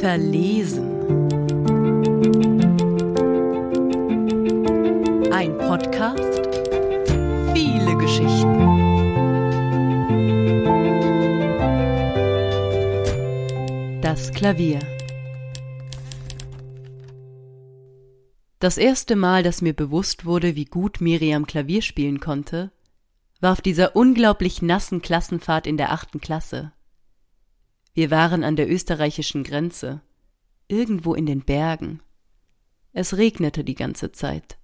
Verlesen. Ein Podcast. Viele Geschichten. Das Klavier. Das erste Mal, dass mir bewusst wurde, wie gut Miriam Klavier spielen konnte, war auf dieser unglaublich nassen Klassenfahrt in der achten Klasse. Wir waren an der österreichischen Grenze, irgendwo in den Bergen. Es regnete die ganze Zeit.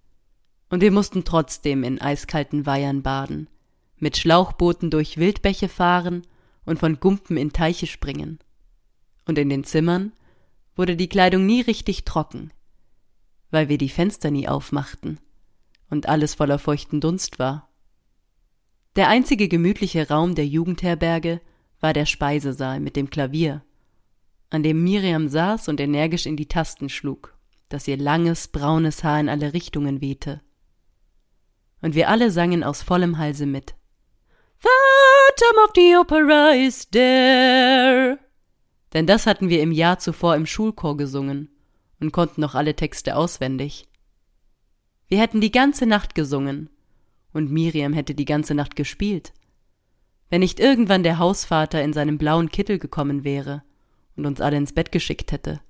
Und wir mussten trotzdem in eiskalten Weihern baden, mit Schlauchbooten durch Wildbäche fahren und von Gumpen in Teiche springen. Und in den Zimmern wurde die Kleidung nie richtig trocken, weil wir die Fenster nie aufmachten und alles voller feuchten Dunst war. Der einzige gemütliche Raum der Jugendherberge war der Speisesaal mit dem Klavier, an dem Miriam saß und energisch in die Tasten schlug, dass ihr langes, braunes Haar in alle Richtungen wehte. Und wir alle sangen aus vollem Halse mit. Phantom of the Opera is there. Denn das hatten wir im Jahr zuvor im Schulchor gesungen und konnten noch alle Texte auswendig. Wir hätten die ganze Nacht gesungen, und Miriam hätte die ganze Nacht gespielt wenn nicht irgendwann der Hausvater in seinem blauen Kittel gekommen wäre und uns alle ins Bett geschickt hätte.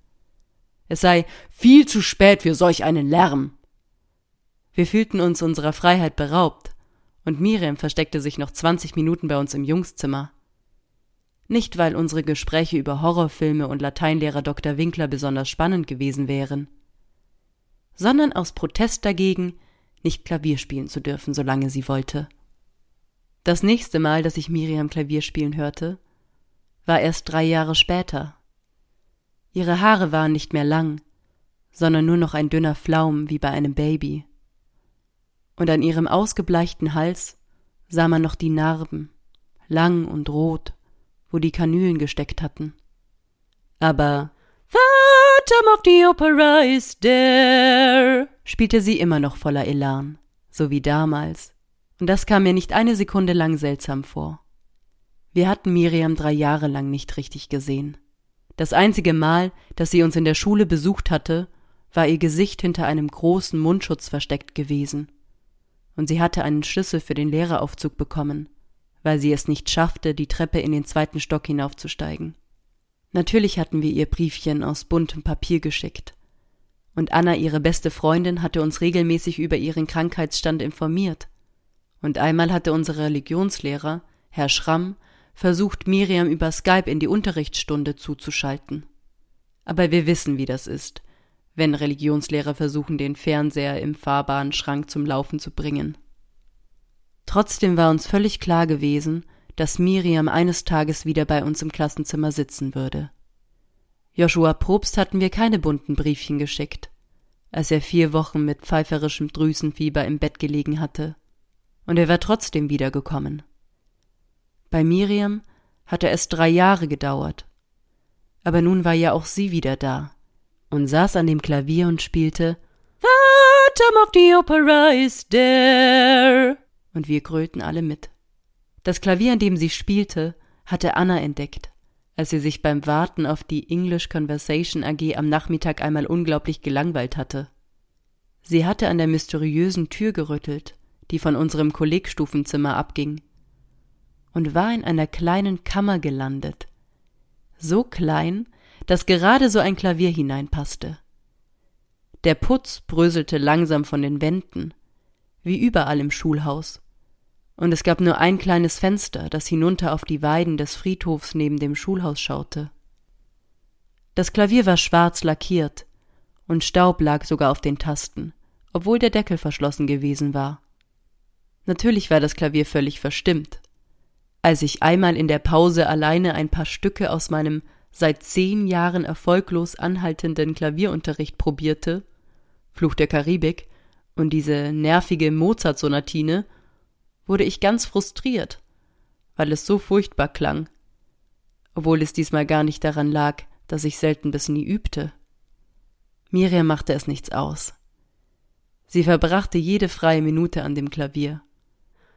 Es sei viel zu spät für solch einen Lärm. Wir fühlten uns unserer Freiheit beraubt, und Miriam versteckte sich noch zwanzig Minuten bei uns im Jungszimmer. Nicht, weil unsere Gespräche über Horrorfilme und Lateinlehrer Dr. Winkler besonders spannend gewesen wären, sondern aus Protest dagegen, nicht Klavier spielen zu dürfen, solange sie wollte. Das nächste Mal, dass ich Miriam Klavier spielen hörte, war erst drei Jahre später. Ihre Haare waren nicht mehr lang, sondern nur noch ein dünner Flaum wie bei einem Baby. Und an ihrem ausgebleichten Hals sah man noch die Narben, lang und rot, wo die Kanülen gesteckt hatten. Aber Phantom of the Opera is there, spielte sie immer noch voller Elan, so wie damals, und das kam mir nicht eine Sekunde lang seltsam vor. Wir hatten Miriam drei Jahre lang nicht richtig gesehen. Das einzige Mal, dass sie uns in der Schule besucht hatte, war ihr Gesicht hinter einem großen Mundschutz versteckt gewesen. Und sie hatte einen Schlüssel für den Lehreraufzug bekommen, weil sie es nicht schaffte, die Treppe in den zweiten Stock hinaufzusteigen. Natürlich hatten wir ihr Briefchen aus buntem Papier geschickt. Und Anna, ihre beste Freundin, hatte uns regelmäßig über ihren Krankheitsstand informiert und einmal hatte unser Religionslehrer, Herr Schramm, versucht, Miriam über Skype in die Unterrichtsstunde zuzuschalten. Aber wir wissen, wie das ist, wenn Religionslehrer versuchen, den Fernseher im fahrbaren Schrank zum Laufen zu bringen. Trotzdem war uns völlig klar gewesen, dass Miriam eines Tages wieder bei uns im Klassenzimmer sitzen würde. Joshua Probst hatten wir keine bunten Briefchen geschickt, als er vier Wochen mit pfeiferischem Drüsenfieber im Bett gelegen hatte und er war trotzdem wiedergekommen. Bei Miriam hatte es drei Jahre gedauert, aber nun war ja auch sie wieder da und saß an dem Klavier und spielte Phantom of the Opera is there und wir grölten alle mit. Das Klavier, an dem sie spielte, hatte Anna entdeckt, als sie sich beim Warten auf die English Conversation AG am Nachmittag einmal unglaublich gelangweilt hatte. Sie hatte an der mysteriösen Tür gerüttelt die von unserem Kollegstufenzimmer abging, und war in einer kleinen Kammer gelandet, so klein, dass gerade so ein Klavier hineinpasste. Der Putz bröselte langsam von den Wänden, wie überall im Schulhaus, und es gab nur ein kleines Fenster, das hinunter auf die Weiden des Friedhofs neben dem Schulhaus schaute. Das Klavier war schwarz lackiert, und Staub lag sogar auf den Tasten, obwohl der Deckel verschlossen gewesen war. Natürlich war das Klavier völlig verstimmt. Als ich einmal in der Pause alleine ein paar Stücke aus meinem seit zehn Jahren erfolglos anhaltenden Klavierunterricht probierte, Fluch der Karibik und diese nervige Mozart-Sonatine, wurde ich ganz frustriert, weil es so furchtbar klang, obwohl es diesmal gar nicht daran lag, dass ich selten bis nie übte. Miriam machte es nichts aus. Sie verbrachte jede freie Minute an dem Klavier.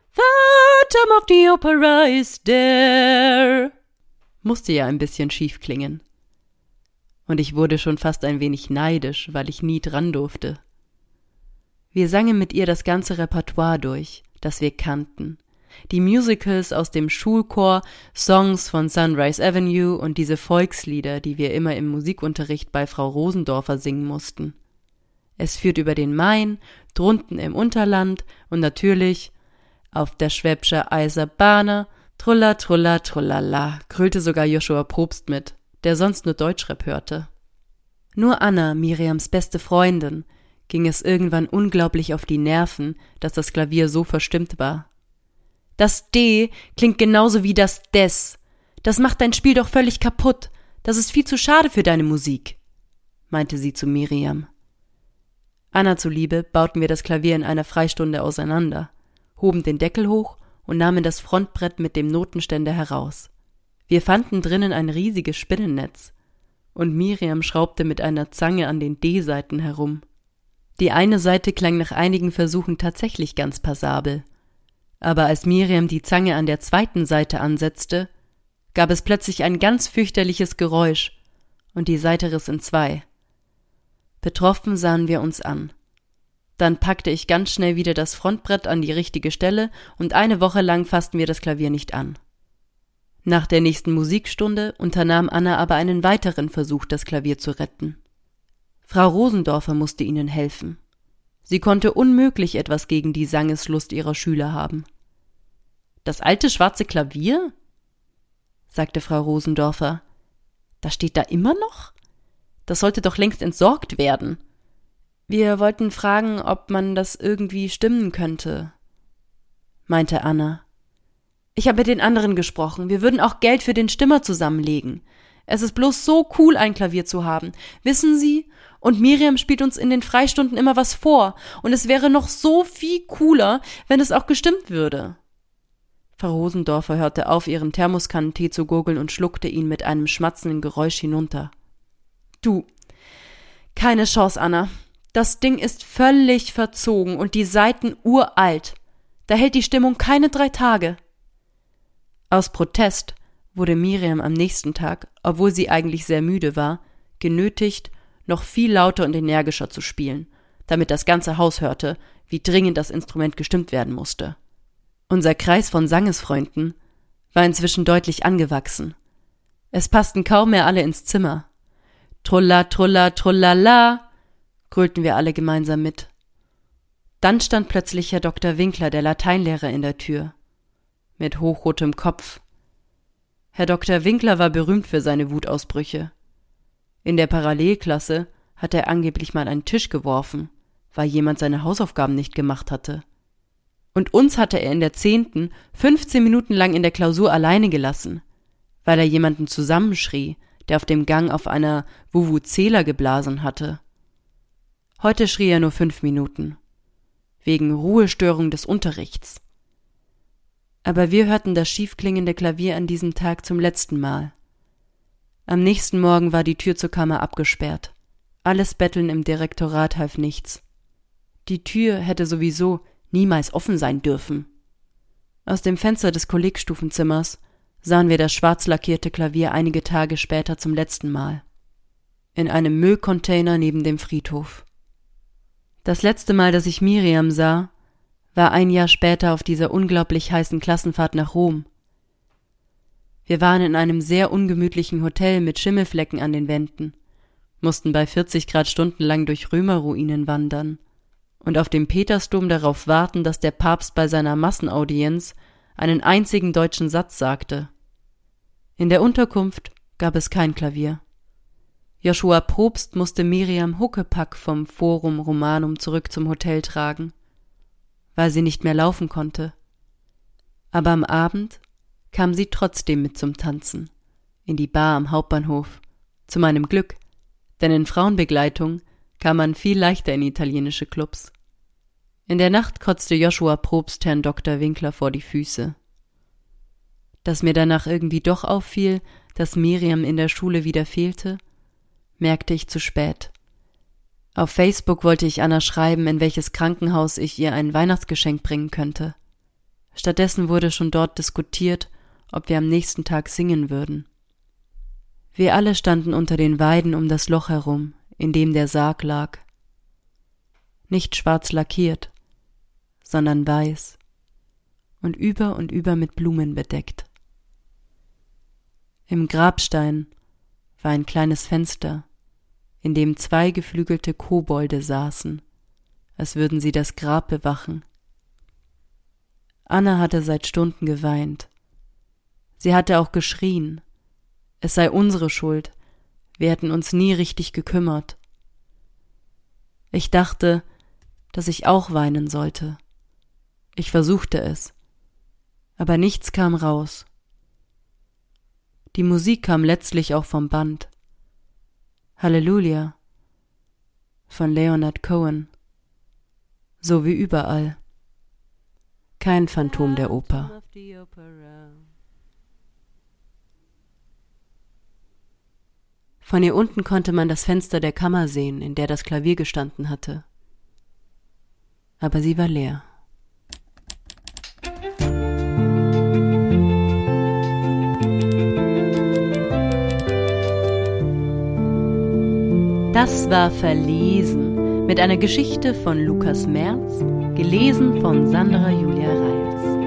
Phantom of the Opera is there. Musste ja ein bisschen schief klingen. Und ich wurde schon fast ein wenig neidisch, weil ich nie dran durfte. Wir sangen mit ihr das ganze Repertoire durch, das wir kannten. Die Musicals aus dem Schulchor, Songs von Sunrise Avenue und diese Volkslieder, die wir immer im Musikunterricht bei Frau Rosendorfer singen mussten. Es führt über den Main, drunten im Unterland und natürlich auf der Schwäbsche Eiserbahner, trulla trulla trullala, krölte sogar Joshua Probst mit, der sonst nur Deutschrap hörte. Nur Anna, Miriams beste Freundin, ging es irgendwann unglaublich auf die Nerven, dass das Klavier so verstimmt war. Das D klingt genauso wie das Des. Das macht dein Spiel doch völlig kaputt. Das ist viel zu schade für deine Musik, meinte sie zu Miriam. Anna zuliebe bauten wir das Klavier in einer Freistunde auseinander, hoben den Deckel hoch und nahmen das Frontbrett mit dem Notenständer heraus. Wir fanden drinnen ein riesiges Spinnennetz, und Miriam schraubte mit einer Zange an den D-Seiten herum. Die eine Seite klang nach einigen Versuchen tatsächlich ganz passabel, aber als Miriam die Zange an der zweiten Seite ansetzte, gab es plötzlich ein ganz fürchterliches Geräusch, und die Seite riss in zwei. Betroffen sahen wir uns an. Dann packte ich ganz schnell wieder das Frontbrett an die richtige Stelle, und eine Woche lang fassten wir das Klavier nicht an. Nach der nächsten Musikstunde unternahm Anna aber einen weiteren Versuch, das Klavier zu retten. Frau Rosendorfer musste ihnen helfen. Sie konnte unmöglich etwas gegen die Sangeslust ihrer Schüler haben. Das alte schwarze Klavier? sagte Frau Rosendorfer. Das steht da immer noch? Das sollte doch längst entsorgt werden. Wir wollten fragen, ob man das irgendwie stimmen könnte, meinte Anna. Ich habe mit den anderen gesprochen. Wir würden auch Geld für den Stimmer zusammenlegen. Es ist bloß so cool, ein Klavier zu haben. Wissen Sie? Und Miriam spielt uns in den Freistunden immer was vor. Und es wäre noch so viel cooler, wenn es auch gestimmt würde. Frau Rosendorfer hörte auf, ihren Thermoskannentee zu gurgeln und schluckte ihn mit einem schmatzenden Geräusch hinunter. Du. Keine Chance, Anna. Das Ding ist völlig verzogen und die Seiten uralt. Da hält die Stimmung keine drei Tage. Aus Protest wurde Miriam am nächsten Tag, obwohl sie eigentlich sehr müde war, genötigt, noch viel lauter und energischer zu spielen, damit das ganze Haus hörte, wie dringend das Instrument gestimmt werden musste. Unser Kreis von Sangesfreunden war inzwischen deutlich angewachsen. Es passten kaum mehr alle ins Zimmer. Trulla, trulla, trullala, grölten wir alle gemeinsam mit. Dann stand plötzlich Herr Dr. Winkler, der Lateinlehrer, in der Tür. Mit hochrotem Kopf. Herr Dr. Winkler war berühmt für seine Wutausbrüche. In der Parallelklasse hatte er angeblich mal einen Tisch geworfen, weil jemand seine Hausaufgaben nicht gemacht hatte. Und uns hatte er in der zehnten 15 Minuten lang in der Klausur alleine gelassen, weil er jemanden zusammenschrie, der auf dem Gang auf einer Vuvuzela geblasen hatte. Heute schrie er nur fünf Minuten. Wegen Ruhestörung des Unterrichts. Aber wir hörten das schiefklingende Klavier an diesem Tag zum letzten Mal. Am nächsten Morgen war die Tür zur Kammer abgesperrt. Alles Betteln im Direktorat half nichts. Die Tür hätte sowieso niemals offen sein dürfen. Aus dem Fenster des Kollegstufenzimmers sahen wir das schwarz lackierte Klavier einige Tage später zum letzten Mal. In einem Müllcontainer neben dem Friedhof. Das letzte Mal, dass ich Miriam sah, war ein Jahr später auf dieser unglaublich heißen Klassenfahrt nach Rom. Wir waren in einem sehr ungemütlichen Hotel mit Schimmelflecken an den Wänden, mussten bei 40 Grad stundenlang durch Römerruinen wandern und auf dem Petersdom darauf warten, dass der Papst bei seiner Massenaudienz einen einzigen deutschen Satz sagte. In der Unterkunft gab es kein Klavier. Joshua Probst musste Miriam Huckepack vom Forum Romanum zurück zum Hotel tragen, weil sie nicht mehr laufen konnte. Aber am Abend kam sie trotzdem mit zum Tanzen, in die Bar am Hauptbahnhof, zu meinem Glück, denn in Frauenbegleitung kam man viel leichter in italienische Clubs. In der Nacht kotzte Joshua Probst Herrn Dr. Winkler vor die Füße. Dass mir danach irgendwie doch auffiel, dass Miriam in der Schule wieder fehlte, merkte ich zu spät. Auf Facebook wollte ich Anna schreiben, in welches Krankenhaus ich ihr ein Weihnachtsgeschenk bringen könnte. Stattdessen wurde schon dort diskutiert, ob wir am nächsten Tag singen würden. Wir alle standen unter den Weiden um das Loch herum, in dem der Sarg lag. Nicht schwarz lackiert, sondern weiß und über und über mit Blumen bedeckt. Im Grabstein war ein kleines Fenster, in dem zwei geflügelte Kobolde saßen, als würden sie das Grab bewachen. Anna hatte seit Stunden geweint. Sie hatte auch geschrien. Es sei unsere Schuld. Wir hätten uns nie richtig gekümmert. Ich dachte, dass ich auch weinen sollte. Ich versuchte es, aber nichts kam raus. Die Musik kam letztlich auch vom Band. Halleluja von Leonard Cohen. So wie überall. Kein Phantom der Oper. Von hier unten konnte man das Fenster der Kammer sehen, in der das Klavier gestanden hatte. Aber sie war leer. Das war Verlesen mit einer Geschichte von Lukas Merz, gelesen von Sandra Julia Reich.